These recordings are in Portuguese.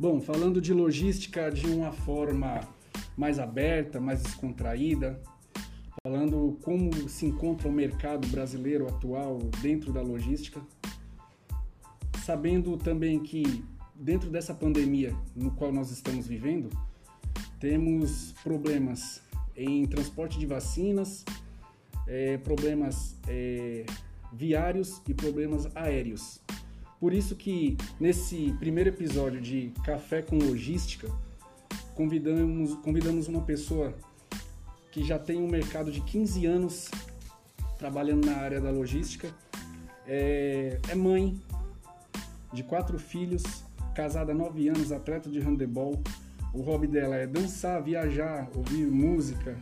Bom, falando de logística de uma forma mais aberta, mais descontraída, falando como se encontra o mercado brasileiro atual dentro da logística, sabendo também que dentro dessa pandemia no qual nós estamos vivendo, temos problemas em transporte de vacinas, é, problemas é, viários e problemas aéreos. Por isso que nesse primeiro episódio de Café com Logística, convidamos, convidamos uma pessoa que já tem um mercado de 15 anos trabalhando na área da logística, é, é mãe de quatro filhos, casada há nove anos, atleta de handebol. O hobby dela é dançar, viajar, ouvir música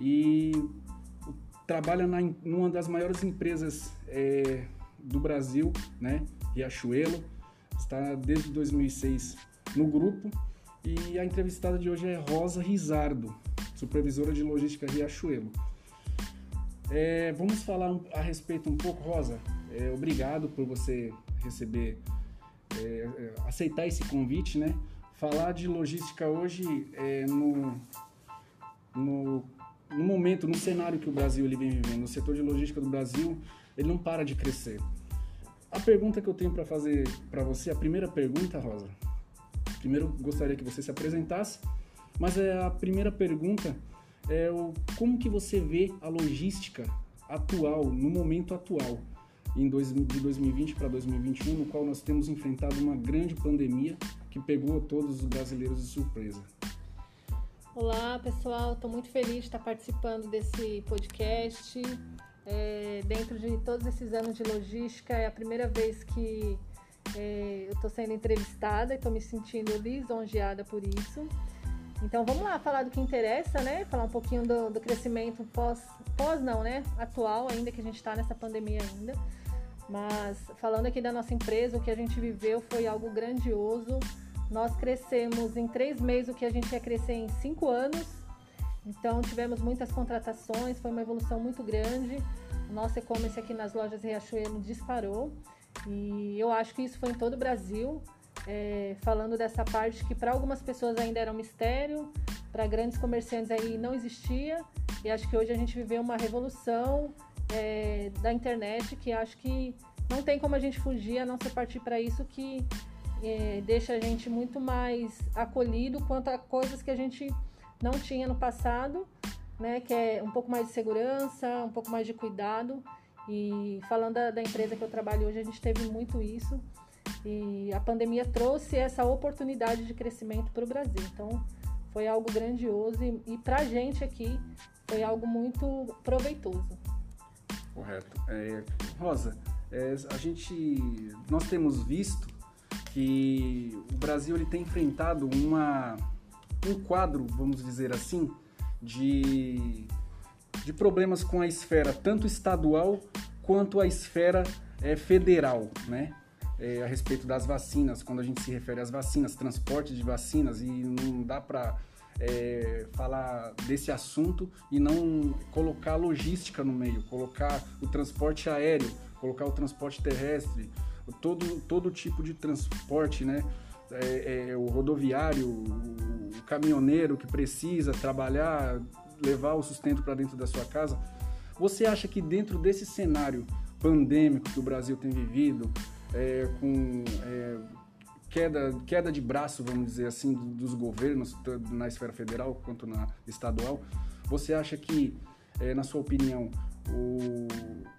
e trabalha na, numa das maiores empresas é, do Brasil, né? Riachuelo. Está desde 2006 no grupo. E a entrevistada de hoje é Rosa Rizardo, supervisora de logística Riachuelo. É, vamos falar a respeito um pouco, Rosa. É, obrigado por você receber, é, é aceitar esse convite, né? Falar de logística hoje é, no, no no momento, no cenário que o Brasil ele vem vivendo, o setor de logística do Brasil, ele não para de crescer. A pergunta que eu tenho para fazer para você, a primeira pergunta, Rosa. Primeiro, gostaria que você se apresentasse, mas é a primeira pergunta é o como que você vê a logística atual, no momento atual, em dois, de 2020 para 2021, no qual nós temos enfrentado uma grande pandemia que pegou todos os brasileiros de surpresa. Olá, pessoal. Estou muito feliz de estar participando desse podcast. É, dentro de todos esses anos de logística, é a primeira vez que é, eu estou sendo entrevistada e estou me sentindo lisonjeada por isso. Então vamos lá falar do que interessa, né? Falar um pouquinho do, do crescimento pós, pós não, né? Atual ainda que a gente está nessa pandemia ainda. Mas falando aqui da nossa empresa, o que a gente viveu foi algo grandioso nós crescemos em três meses o que a gente ia crescer em cinco anos. Então tivemos muitas contratações, foi uma evolução muito grande. O nosso e-commerce aqui nas lojas Riachuelo disparou. E eu acho que isso foi em todo o Brasil. É, falando dessa parte que para algumas pessoas ainda era um mistério, para grandes comerciantes aí não existia. E acho que hoje a gente viveu uma revolução é, da internet que acho que não tem como a gente fugir a não ser partir para isso que é, deixa a gente muito mais acolhido quanto a coisas que a gente não tinha no passado, né? Que é um pouco mais de segurança, um pouco mais de cuidado. E falando da, da empresa que eu trabalho hoje, a gente teve muito isso. E a pandemia trouxe essa oportunidade de crescimento para o Brasil. Então, foi algo grandioso e, e para a gente aqui foi algo muito proveitoso. Correto. É, Rosa, é, a gente, nós temos visto que o Brasil ele tem enfrentado uma, um quadro, vamos dizer assim, de, de problemas com a esfera tanto estadual quanto a esfera é, federal, né? É, a respeito das vacinas, quando a gente se refere às vacinas, transporte de vacinas, e não dá para é, falar desse assunto e não colocar logística no meio, colocar o transporte aéreo, colocar o transporte terrestre, todo, todo tipo de transporte, né? É, é, o rodoviário, o, caminhoneiro que precisa trabalhar, levar o sustento para dentro da sua casa. Você acha que dentro desse cenário pandêmico que o Brasil tem vivido, é, com é, queda, queda de braço, vamos dizer assim, dos governos, tanto na esfera federal quanto na estadual, você acha que, é, na sua opinião, o,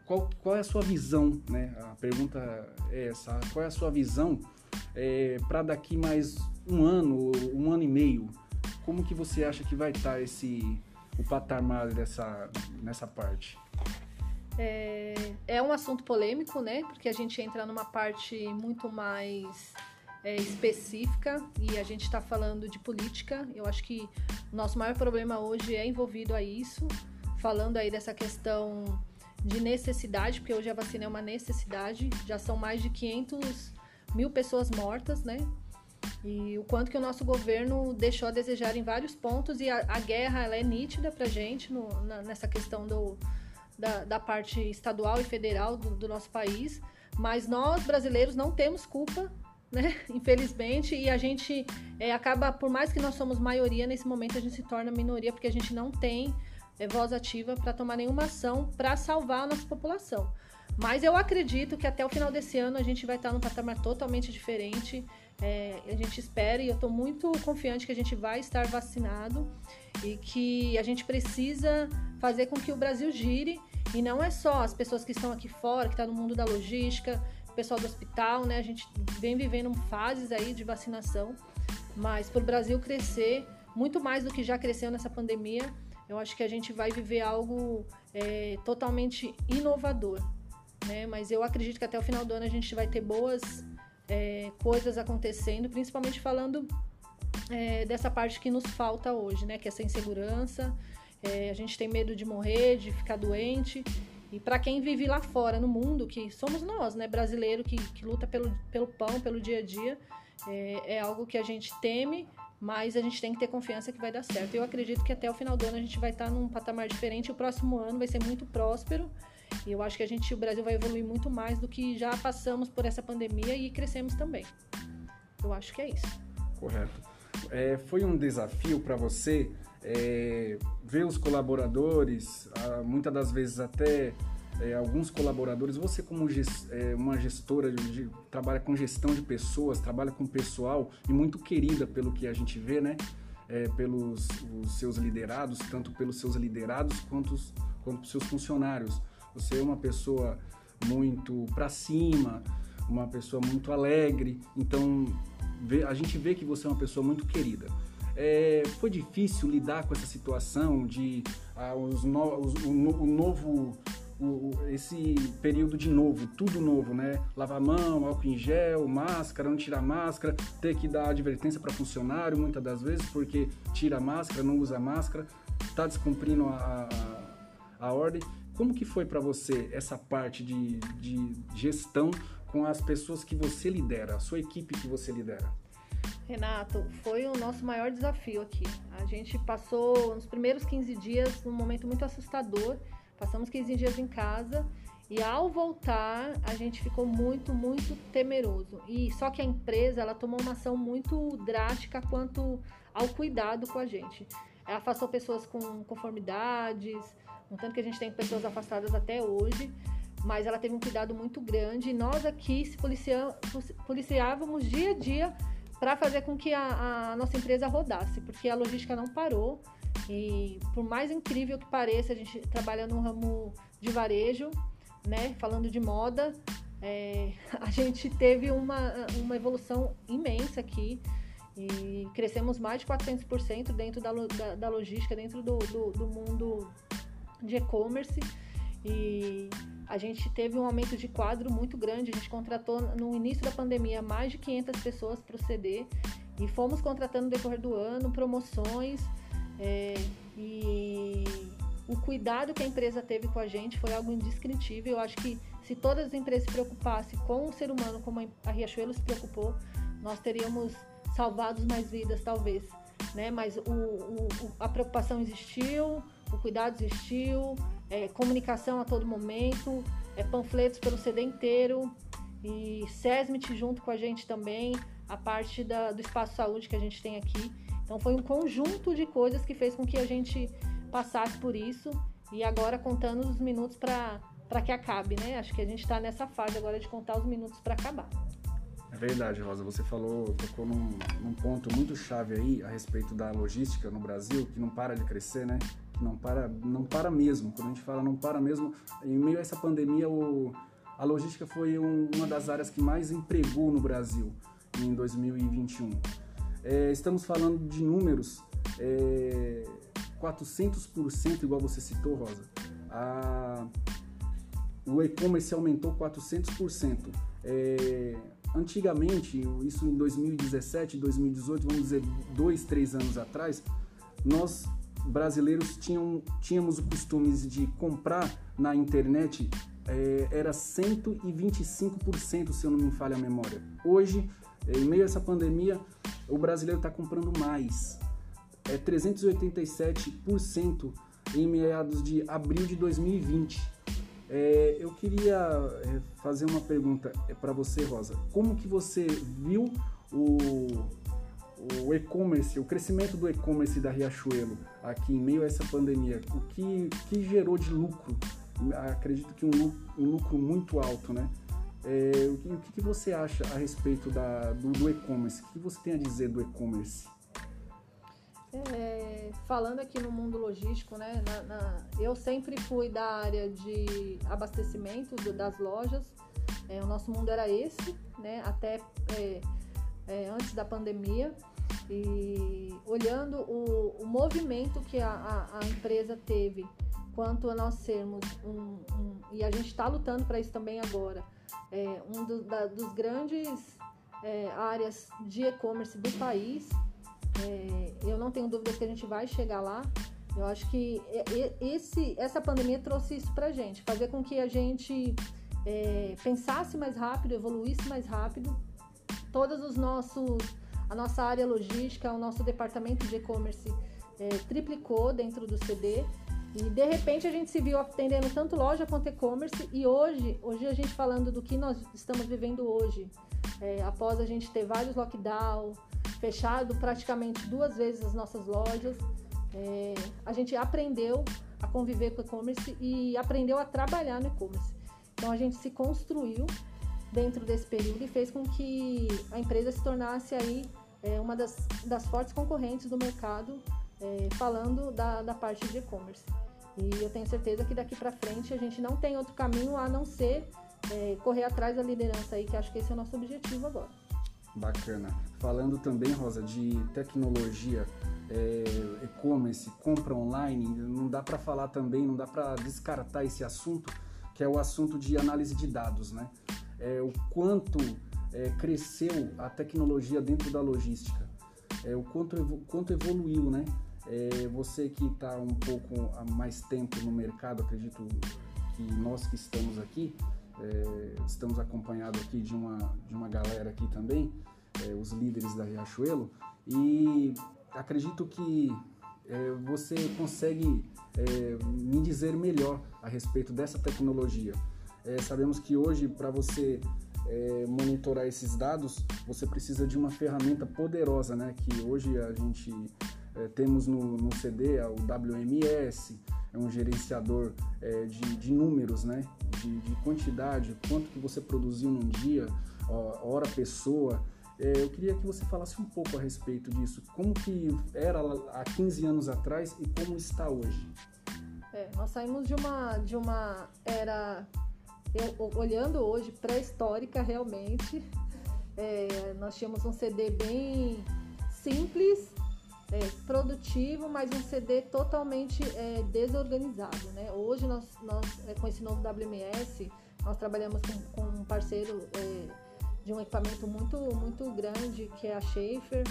qual, qual é a sua visão, né? A pergunta é essa, qual é a sua visão é, para daqui mais um ano, um ano e meio? Como que você acha que vai estar tá esse o patamar dessa nessa parte? É, é um assunto polêmico, né? Porque a gente entra numa parte muito mais é, específica e a gente está falando de política. Eu acho que o nosso maior problema hoje é envolvido a isso falando aí dessa questão de necessidade, porque hoje a vacina é uma necessidade, já são mais de 500 mil pessoas mortas, né? E o quanto que o nosso governo deixou a desejar em vários pontos, e a, a guerra ela é nítida pra gente no, na, nessa questão do, da, da, parte estadual e federal do, do nosso país, mas nós brasileiros não temos culpa né? Infelizmente, e a gente é, acaba, por mais que nós somos maioria, nesse momento a gente se torna minoria porque a gente não tem é, voz ativa para tomar nenhuma ação para salvar a nossa população. Mas eu acredito que até o final desse ano a gente vai estar num patamar totalmente diferente. É, a gente espera e eu estou muito confiante que a gente vai estar vacinado e que a gente precisa fazer com que o Brasil gire. E não é só as pessoas que estão aqui fora, que estão tá no mundo da logística, o pessoal do hospital, né? A gente vem vivendo fases aí de vacinação, mas para o Brasil crescer muito mais do que já cresceu nessa pandemia, eu acho que a gente vai viver algo é, totalmente inovador. Né? Mas eu acredito que até o final do ano a gente vai ter boas é, coisas acontecendo, principalmente falando é, dessa parte que nos falta hoje, né? Que é essa insegurança. É, a gente tem medo de morrer, de ficar doente. E para quem vive lá fora, no mundo, que somos nós, né? Brasileiro que, que luta pelo, pelo pão, pelo dia a dia, é, é algo que a gente teme, mas a gente tem que ter confiança que vai dar certo. Eu acredito que até o final do ano a gente vai estar num patamar diferente. O próximo ano vai ser muito próspero. E eu acho que a gente, o Brasil vai evoluir muito mais do que já passamos por essa pandemia e crescemos também. Eu acho que é isso. Correto. É, foi um desafio para você é, ver os colaboradores, muitas das vezes até é, alguns colaboradores, você como gest, é, uma gestora, de, trabalha com gestão de pessoas, trabalha com pessoal e muito querida pelo que a gente vê, né? É, pelos seus liderados, tanto pelos seus liderados quanto, quanto pelos seus funcionários. Você é uma pessoa muito para cima, uma pessoa muito alegre, então a gente vê que você é uma pessoa muito querida. É, foi difícil lidar com essa situação de ah, os no, os, o, o, novo, o, esse período de novo, tudo novo, né? Lavar mão, álcool em gel, máscara, não tirar máscara, ter que dar advertência para funcionário muitas das vezes porque tira máscara, não usa máscara, está descumprindo a, a, a ordem. Como que foi para você essa parte de, de gestão com as pessoas que você lidera, a sua equipe que você lidera? Renato, foi o nosso maior desafio aqui. A gente passou nos primeiros 15 dias num momento muito assustador. Passamos 15 dias em casa e ao voltar a gente ficou muito, muito temeroso. E só que a empresa ela tomou uma ação muito drástica quanto ao cuidado com a gente. Ela afastou pessoas com conformidades, um tanto que a gente tem pessoas afastadas até hoje, mas ela teve um cuidado muito grande. E nós aqui se policiávamos dia a dia para fazer com que a, a, nossa empresa rodasse, porque a logística não parou. E por mais incrível que pareça, a gente trabalha no ramo de varejo, né? Falando de moda, é, a gente teve uma, uma evolução imensa aqui e crescemos mais de 400% dentro da, da, da logística, dentro do, do, do mundo de e-commerce e a gente teve um aumento de quadro muito grande. A gente contratou no início da pandemia mais de 500 pessoas para o CD e fomos contratando no decorrer do ano promoções é, e o cuidado que a empresa teve com a gente foi algo indescritível. Eu acho que se todas as empresas se preocupassem com o ser humano como a Riachuelo se preocupou, nós teríamos salvado mais vidas, talvez. Né? Mas o, o, a preocupação existiu, o cuidado existiu, é, comunicação a todo momento, é, panfletos pelo CD inteiro e SESMIT junto com a gente também, a parte da, do espaço saúde que a gente tem aqui. Então foi um conjunto de coisas que fez com que a gente passasse por isso e agora contando os minutos para que acabe, né? Acho que a gente está nessa fase agora de contar os minutos para acabar. É verdade, Rosa. Você falou, tocou num, num ponto muito chave aí a respeito da logística no Brasil, que não para de crescer, né? Não para, não para mesmo. Quando a gente fala não para mesmo, em meio a essa pandemia, o, a logística foi um, uma das áreas que mais empregou no Brasil em 2021. É, estamos falando de números é, 400%, igual você citou, Rosa. A, o e-commerce aumentou 400%. É, antigamente, isso em 2017, 2018, vamos dizer, dois, três anos atrás, nós brasileiros tinham, tínhamos o costume de comprar na internet é, era 125%, se eu não me falha a memória. Hoje, em meio a essa pandemia, o brasileiro está comprando mais. É 387% em meados de abril de 2020. É, eu queria fazer uma pergunta para você, Rosa. Como que você viu o, o e-commerce, o crescimento do e-commerce da Riachuelo aqui em meio a essa pandemia? O que, que gerou de lucro? Acredito que um lucro, um lucro muito alto, né? É, o, que, o que você acha a respeito da, do, do e-commerce? O que você tem a dizer do e-commerce? É, falando aqui no mundo logístico, né, na, na, eu sempre fui da área de abastecimento do, das lojas. É, o nosso mundo era esse, né, até é, é antes da pandemia. E olhando o, o movimento que a, a, a, empresa teve quanto a nós sermos um, um e a gente está lutando para isso também agora, é, um do, da, dos grandes é, áreas de e-commerce do país é, eu não tenho dúvidas que a gente vai chegar lá. Eu acho que esse, essa pandemia trouxe isso pra gente, fazer com que a gente é, pensasse mais rápido, evoluísse mais rápido. Todos os nossos, a nossa área logística, o nosso departamento de e-commerce é, triplicou dentro do CD. E de repente a gente se viu atendendo tanto loja quanto e-commerce. E hoje, hoje a gente falando do que nós estamos vivendo hoje, é, após a gente ter vários lockdowns, fechado praticamente duas vezes as nossas lojas. É, a gente aprendeu a conviver com e-commerce e aprendeu a trabalhar no e-commerce. Então a gente se construiu dentro desse período e fez com que a empresa se tornasse aí é, uma das, das fortes concorrentes do mercado, é, falando da, da parte de e-commerce. E eu tenho certeza que daqui para frente a gente não tem outro caminho a não ser é, correr atrás da liderança aí, que acho que esse é o nosso objetivo agora. Bacana. Falando também, Rosa, de tecnologia, é, e-commerce, compra online, não dá para falar também, não dá para descartar esse assunto, que é o assunto de análise de dados, né? É, o quanto é, cresceu a tecnologia dentro da logística, é, o quanto, quanto evoluiu, né? É, você que está um pouco há mais tempo no mercado, acredito que nós que estamos aqui, é, estamos acompanhados aqui de uma, de uma galera aqui também, é, os líderes da Riachuelo, e acredito que você consegue me dizer melhor a respeito dessa tecnologia. É, sabemos que hoje, para você é, monitorar esses dados, você precisa de uma ferramenta poderosa, né? Que hoje a gente temos no, no CD, o WMS, é um gerenciador é, de, de, números, né? De, de, quantidade, quanto que você produziu num dia, hora pessoa. É, eu queria que você falasse um pouco a respeito disso. Como que era há 15 anos atrás e como está hoje? É, nós saímos de uma, de uma era, eu, olhando hoje, pré-histórica realmente. É, nós tínhamos um CD bem simples, é, produtivo, mas um CD totalmente é, desorganizado. Né? Hoje, nós, nós é, com esse novo WMS, nós trabalhamos com, com um parceiro é, de um equipamento muito, muito grande, que é a Schaefer.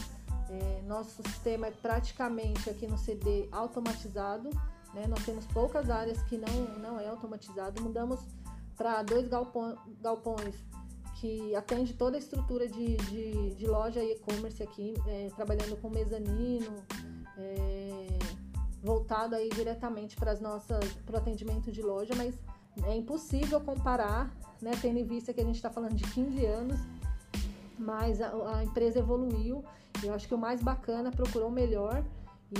É, nosso sistema é praticamente aqui no CD automatizado. Né? Nós temos poucas áreas que não, não é automatizado. Mudamos para dois galpões, que atende toda a estrutura de, de, de loja e e-commerce aqui, é, trabalhando com mezanino, é, voltado aí diretamente para as nossas para o atendimento de loja, mas é impossível comparar, né, tendo em vista que a gente está falando de 15 anos, mas a, a empresa evoluiu. Eu acho que o mais bacana procurou o melhor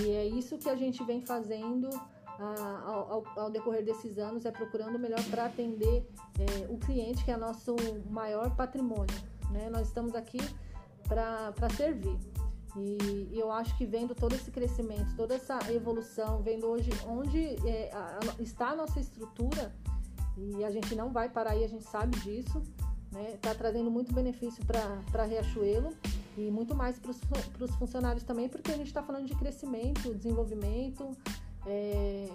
e é isso que a gente vem fazendo ao, ao, ao, decorrer desses anos é procurando o melhor para atender é, o cliente, que é nosso maior patrimônio. Né? Nós estamos aqui para servir. E, e, eu acho que vendo todo esse crescimento, toda essa evolução, vendo hoje onde é, a, a, está a nossa estrutura, e a gente não vai parar aí, a gente sabe disso, está né? Tá trazendo muito benefício para Riachuelo e muito mais para os funcionários também, porque a gente está falando de crescimento, desenvolvimento, é,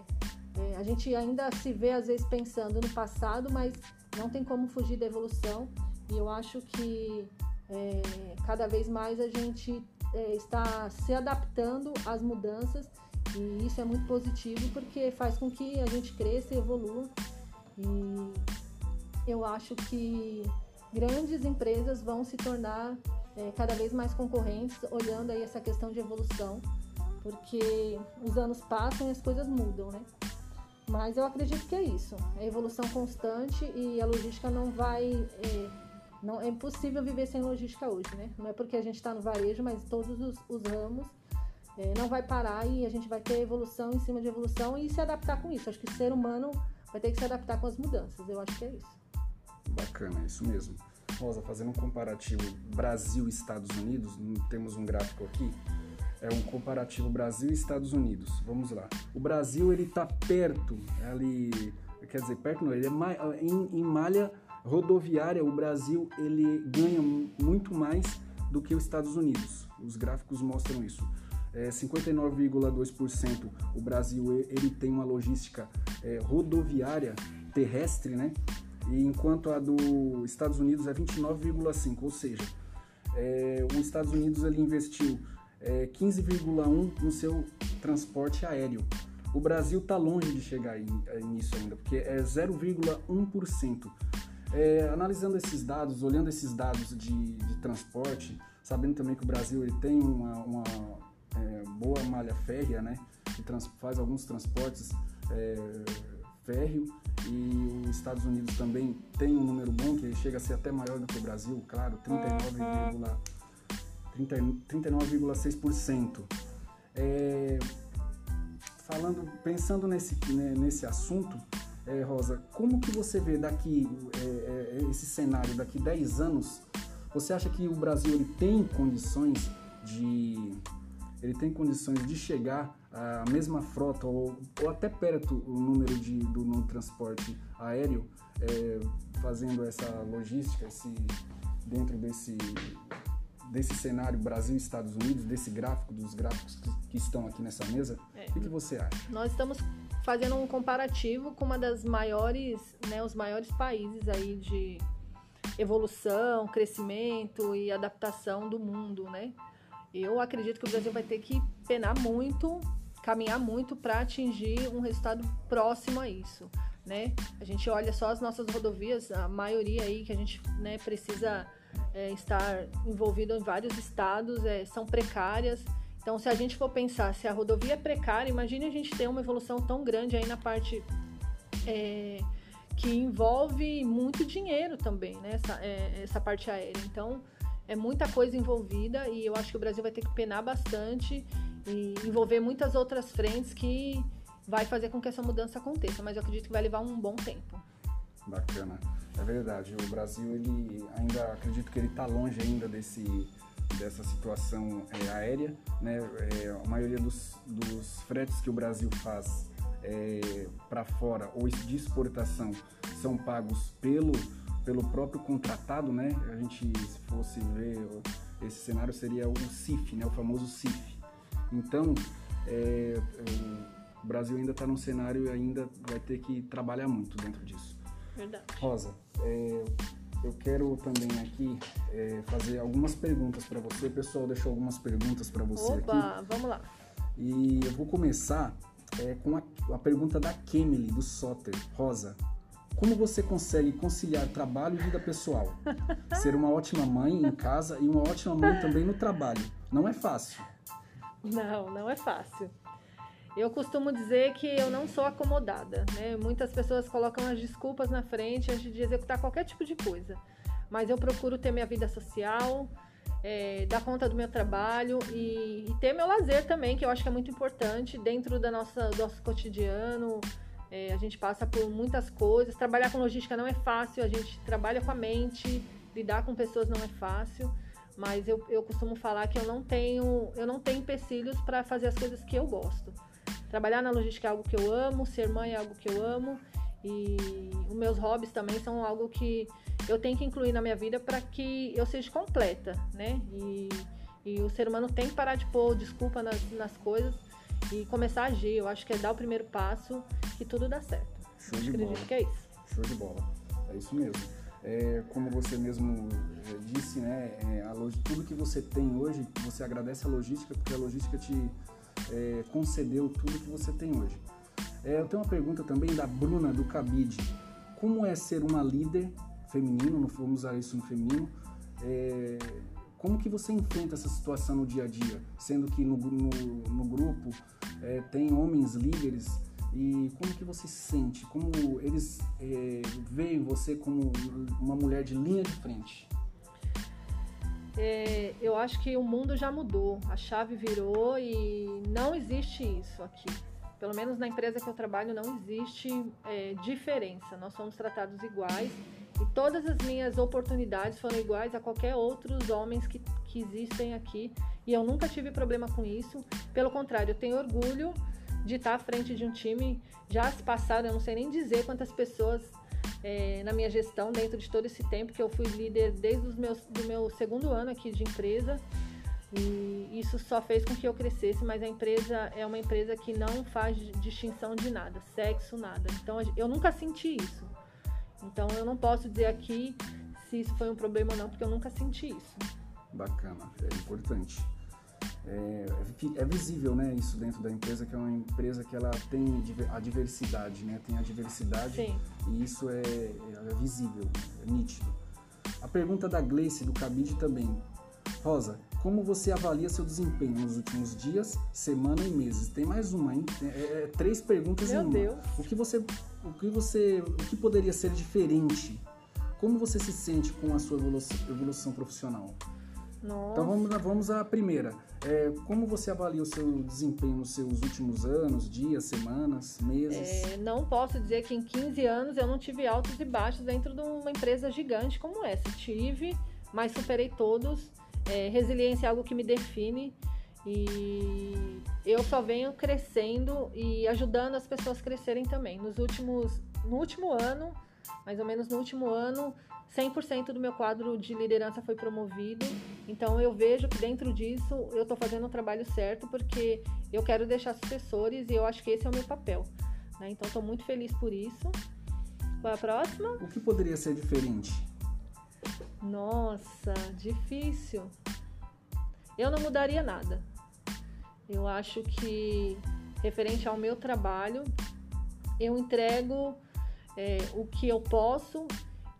é, a gente ainda se vê às vezes pensando no passado, mas não tem como fugir da evolução. E eu acho que é, cada vez mais a gente é, está se adaptando às mudanças e isso é muito positivo porque faz com que a gente cresça e evolua. E eu acho que grandes empresas vão se tornar é, cada vez mais concorrentes, olhando aí essa questão de evolução porque os anos passam e as coisas mudam, né? Mas eu acredito que é isso. É evolução constante e a logística não vai. É, não, é impossível viver sem logística hoje, né? Não é porque a gente está no varejo, mas todos os, os ramos é, não vai parar e a gente vai ter evolução em cima de evolução e se adaptar com isso. Acho que o ser humano vai ter que se adaptar com as mudanças. Eu acho que é isso. Bacana, é isso mesmo. Rosa, fazendo um comparativo Brasil e Estados Unidos, temos um gráfico aqui, é um comparativo Brasil e Estados Unidos. Vamos lá. O Brasil ele está perto, ali, quer dizer, perto não, ele é em, em malha rodoviária. O Brasil ele ganha muito mais do que os Estados Unidos. Os gráficos mostram isso. É, 59,2% o Brasil ele tem uma logística é, rodoviária terrestre, né? E enquanto a dos Estados Unidos é 29,5, ou seja, é, os Estados Unidos ele investiu é, 15,1 no seu transporte aéreo. O Brasil está longe de chegar é, nisso ainda, porque é 0,1%. É, analisando esses dados, olhando esses dados de, de, transporte, sabendo também que o Brasil ele tem uma, uma é, boa malha férrea, né, que trans, faz alguns transportes é, férreo e os Estados Unidos também tem um número bom que chega a ser até maior do que o Brasil, claro, 39,6%. É, falando, pensando nesse, né, nesse assunto, é, Rosa, como que você vê daqui é, é esse cenário daqui 10 anos? Você acha que o Brasil ele tem condições de ele tem condições de chegar à mesma frota ou, ou até perto o número de, do no transporte aéreo, é, fazendo essa logística, esse, dentro desse, desse cenário Brasil e Estados Unidos, desse gráfico, dos gráficos que, que estão aqui nessa mesa? É, o que, que você acha? Nós estamos fazendo um comparativo com uma das maiores, né, os maiores países aí de evolução, crescimento e adaptação do mundo, né? Eu acredito que o Brasil vai ter que penar muito, caminhar muito para atingir um resultado próximo a isso, né? A gente olha só as nossas rodovias, a maioria aí que a gente né, precisa é, estar envolvido em vários estados é, são precárias. Então, se a gente for pensar se a rodovia é precária, imagine a gente ter uma evolução tão grande aí na parte é, que envolve muito dinheiro também, né? Essa, é, essa parte aérea. Então, é muita coisa envolvida e eu acho que o Brasil vai ter que penar bastante e envolver muitas outras frentes que vai fazer com que essa mudança aconteça, mas eu acredito que vai levar um bom tempo. Bacana. É verdade, o Brasil ele ainda acredito que ele está longe ainda desse dessa situação é, aérea, né? É, a maioria dos, dos fretes que o Brasil faz é, para fora ou de exportação são pagos pelo pelo próprio contratado, né? A gente, se fosse ver esse cenário, seria o CIF, né? O famoso CIF. Então, é, o Brasil ainda está num cenário e ainda vai ter que trabalhar muito dentro disso. Verdade. Rosa, é, eu quero também aqui é, fazer algumas perguntas para você. O pessoal deixou algumas perguntas para você Opa, aqui. vamos lá. E eu vou começar é, com a, a pergunta da Kemily, do Soter. Rosa, como você consegue conciliar trabalho e vida pessoal? Ser uma ótima mãe em casa e uma ótima mãe também no trabalho. Não é fácil. Não, não é fácil. Eu costumo dizer que eu não sou acomodada, né? Muitas pessoas colocam as desculpas na frente antes de executar qualquer tipo de coisa. Mas eu procuro ter minha vida social, é, dar conta do meu trabalho e, e, ter meu lazer também, que eu acho que é muito importante dentro da nossa, do nosso cotidiano. É, a gente passa por muitas coisas. Trabalhar com logística não é fácil, a gente trabalha com a mente, lidar com pessoas não é fácil. Mas eu, eu costumo falar que eu não tenho, eu não tenho empecilhos para fazer as coisas que eu gosto. Trabalhar na logística é algo que eu amo, ser mãe é algo que eu amo. E os meus hobbies também são algo que eu tenho que incluir na minha vida para que eu seja completa, né? E, e o ser humano tem que parar de pôr desculpa nas, nas coisas e começar a agir. Eu acho que é dar o primeiro passo que tudo dá certo. Show de Acredito bola. que é isso. Show de bola. É isso mesmo. É, como você mesmo disse, né, é, tudo que você tem hoje, você agradece a logística, porque a logística te é, concedeu tudo que você tem hoje. É, eu tenho uma pergunta também da Bruna, do Cabide. Como é ser uma líder feminino, não vamos usar isso no feminino, é, como que você enfrenta essa situação no dia a dia, sendo que no, no, no grupo é, tem homens líderes E como que você se sente? Como eles é, veem você como uma mulher de linha de frente? É, eu acho que o mundo já mudou, a chave virou e não existe isso aqui. Pelo menos na empresa que eu trabalho não existe é, diferença. Nós somos tratados iguais e todas as minhas oportunidades foram iguais a qualquer outros homens que, que existem aqui. E eu nunca tive problema com isso. Pelo contrário, eu tenho orgulho de estar à frente de um time. Já se passaram, eu não sei nem dizer quantas pessoas é, na minha gestão dentro de todo esse tempo que eu fui líder desde os meus, do meu segundo ano aqui de empresa. E isso só fez com que eu crescesse, mas a empresa é uma empresa que não faz distinção de nada, sexo, nada. Então eu nunca senti isso. Então eu não posso dizer aqui se isso foi um problema ou não, porque eu nunca senti isso. Bacana, é importante é, é, visível, né, isso dentro da empresa, que é uma empresa que ela tem a diversidade, né, tem a diversidade Sim. e isso é, é, visível, é nítido. A pergunta da Gleice, do Cabide também. Rosa, como você avalia seu desempenho nos últimos dias, semana e meses? Tem mais uma, hein? É, é, é três perguntas Meu em uma. Deus. O que você, o que você, o que poderia ser diferente? Como você se sente com a sua evolução, evolução profissional? Nossa. Então vamos, vamos à primeira. É, como você avalia o seu desempenho nos seus últimos anos, dias, semanas, meses? É, não posso dizer que em 15 anos eu não tive altos e baixos dentro de uma empresa gigante como essa. Tive, mas superei todos. É, resiliência é algo que me define e eu só venho crescendo e ajudando as pessoas a crescerem também. Nos últimos, no último ano, mais ou menos no último ano, 100% do meu quadro de liderança foi promovido. Então eu vejo que dentro disso eu estou fazendo o trabalho certo porque eu quero deixar sucessores e eu acho que esse é o meu papel. Né? Então estou muito feliz por isso. Qual é a próxima? O que poderia ser diferente? Nossa, difícil. Eu não mudaria nada. Eu acho que referente ao meu trabalho, eu entrego é, o que eu posso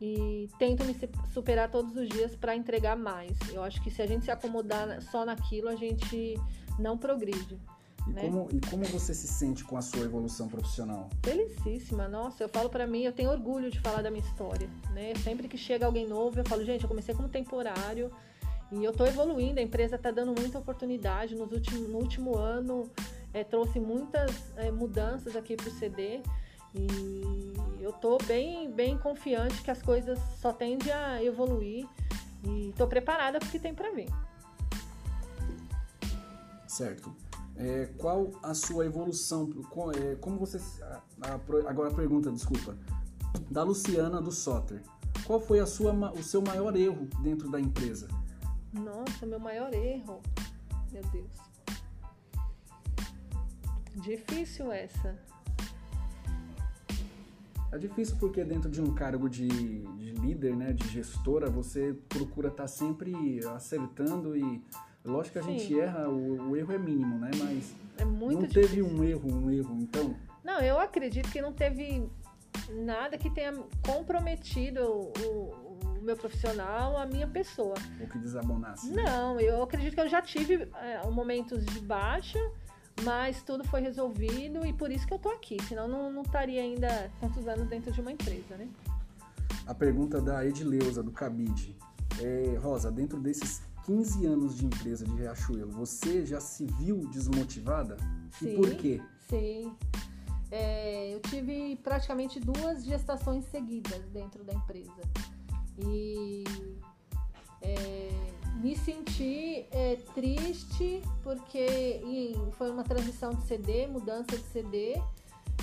e tento me superar todos os dias para entregar mais. Eu acho que se a gente se acomodar só naquilo, a gente não progride. E, né? como, e como você se sente com a sua evolução profissional? Felicíssima, nossa, eu falo para mim, eu tenho orgulho de falar da minha história, né? Sempre que chega alguém novo, eu falo, gente, eu comecei como temporário e eu tô evoluindo, a empresa tá dando muita oportunidade. Nos últimos, no último ano, é, trouxe muitas é, mudanças aqui pro CD e eu tô bem, bem confiante que as coisas só tendem a evoluir e tô preparada porque tem para vir. Certo. É, qual a sua evolução? É, como você. agora a pergunta, desculpa. Da Luciana do Soter. Qual foi a sua, o seu maior erro dentro da empresa? Nossa, meu maior erro. Meu Deus. Difícil essa. É difícil porque dentro de um cargo de, de líder, né, de gestora, você procura estar tá sempre acertando e lógico que a Sim. gente erra, o, o, erro é mínimo, né? Mas é não difícil. teve um erro, um erro, então. Não, eu acredito que não teve nada que tenha comprometido o, o, o meu profissional, a minha pessoa. O que desabonasse. Né? Não, eu acredito que eu já tive é, momentos de baixa mas tudo foi resolvido e por isso que eu tô aqui, senão não, não estaria ainda tantos anos dentro de uma empresa, né? A pergunta da Edileuza, do Cabide. É, Rosa, dentro desses 15 anos de empresa de Riachuelo, você já se viu desmotivada? Sim, e por quê? Sim. É, eu tive praticamente duas gestações seguidas dentro da empresa. E é, me senti é, triste porque foi uma transição de CD, mudança de CD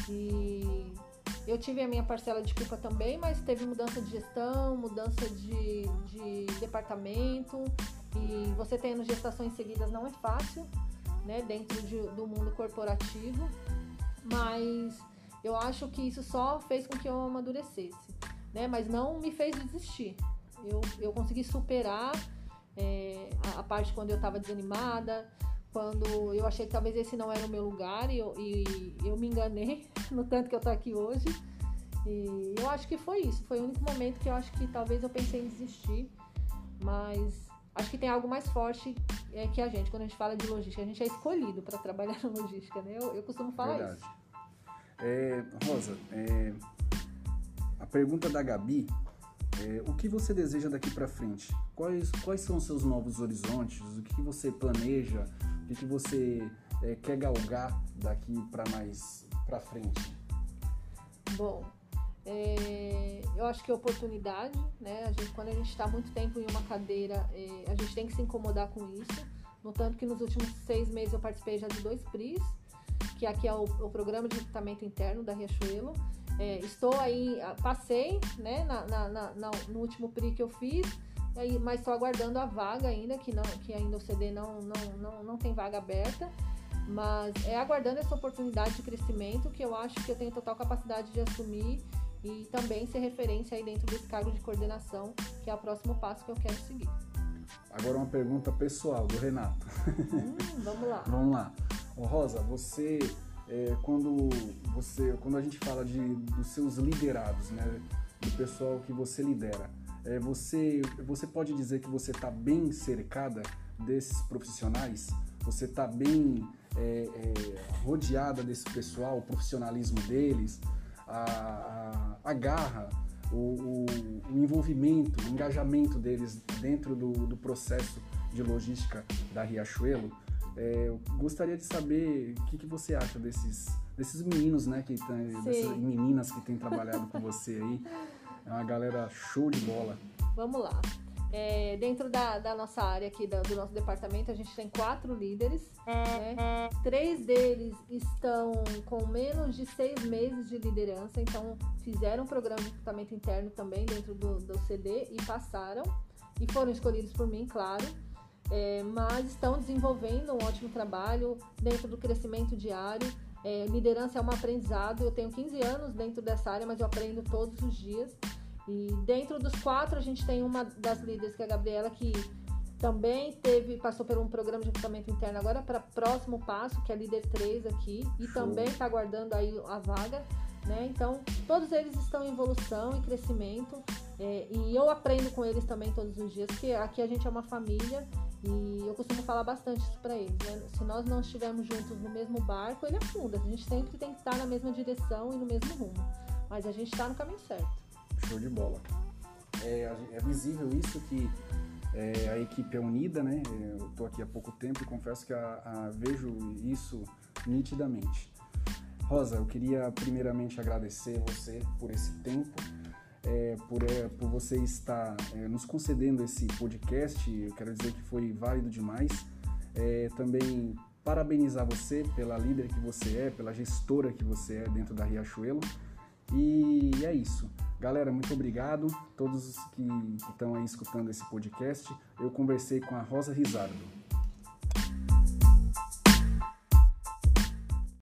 e eu tive a minha parcela de culpa também, mas teve mudança de gestão, mudança de, de departamento e você tendo gestações seguidas não é fácil, né, dentro de, do mundo corporativo, mas eu acho que isso só fez com que eu amadurecesse, né, mas não me fez desistir. Eu, eu consegui superar é, a, parte quando eu estava desanimada, quando eu achei que talvez esse não era o meu lugar e eu, e eu me enganei no tanto que eu tô aqui hoje. E eu acho que foi isso. Foi o único momento que eu acho que talvez eu pensei em desistir. Mas acho que tem algo mais forte é, que a gente, quando a gente fala de logística. A gente é escolhido para trabalhar na logística, né? Eu, eu costumo falar Verdade. isso. É, Rosa, é, a pergunta da Gabi é, o que você deseja daqui para frente? Quais, quais são os seus novos horizontes? O que você planeja? O que você é, quer galgar daqui para mais para frente? Bom, é, eu acho que é oportunidade, né? A gente, quando a gente está muito tempo em uma cadeira, é, a gente tem que se incomodar com isso. No tanto que nos últimos seis meses eu participei já de dois PRIs, que aqui é o, o Programa de Recrutamento Interno da Riachuelo. É, estou aí, passei né, na, na, na, no último PRI que eu fiz, mas estou aguardando a vaga ainda, que, não, que ainda o CD não, não, não, não tem vaga aberta. Mas é aguardando essa oportunidade de crescimento que eu acho que eu tenho total capacidade de assumir e também ser referência aí dentro desse cargo de coordenação, que é o próximo passo que eu quero seguir. Agora uma pergunta pessoal do Renato. Hum, vamos lá. vamos lá. Ô Rosa, você é, quando você quando a gente fala de dos seus liderados, né, do pessoal que você lidera, é, você você pode dizer que você está bem cercada desses profissionais? Você está bem é, é, rodeada desse pessoal, o profissionalismo deles, a, a, a garra, o, o, o, envolvimento, o engajamento deles dentro do, do processo de logística da Riachuelo. É, eu gostaria de saber o que, que você acha desses, desses meninos, né, que tem, dessas meninas que têm trabalhado com você aí. É uma galera show de bola. Vamos lá. É, dentro da, da, nossa área aqui, do, do, nosso departamento, a gente tem quatro líderes. Né? Três deles estão com menos de seis meses de liderança, então fizeram um programa de recrutamento interno também dentro do, do CD e passaram. E foram escolhidos por mim, claro. É, mas estão desenvolvendo um ótimo trabalho dentro do crescimento diário. É, liderança é um aprendizado. Eu tenho 15 anos dentro dessa área, mas eu aprendo todos os dias. E dentro dos quatro, a gente tem uma das líderes, que é a Gabriela, que também teve, passou por um programa de recrutamento interno agora para próximo passo, que é líder 3 aqui, e Show. também está aguardando aí a vaga. Né? Então, todos eles estão em evolução e crescimento. É, e eu aprendo com eles também todos os dias, porque aqui a gente é uma família e eu costumo falar bastante isso para eles. Né? Se nós não estivermos juntos no mesmo barco, ele afunda. A gente sempre tem que estar na mesma direção e no mesmo rumo. Mas a gente está no caminho certo. Show de bola. É, é visível isso que é, a equipe é unida, né? Eu estou aqui há pouco tempo e confesso que a, a, vejo isso nitidamente. Rosa, eu queria primeiramente agradecer você por esse tempo, é, por, é, por você estar é, nos concedendo esse podcast. Eu quero dizer que foi válido demais. É, também parabenizar você pela líder que você é, pela gestora que você é dentro da Riachuelo. E é isso. Galera, muito obrigado. Todos que estão aí escutando esse podcast. Eu conversei com a Rosa Rizardo.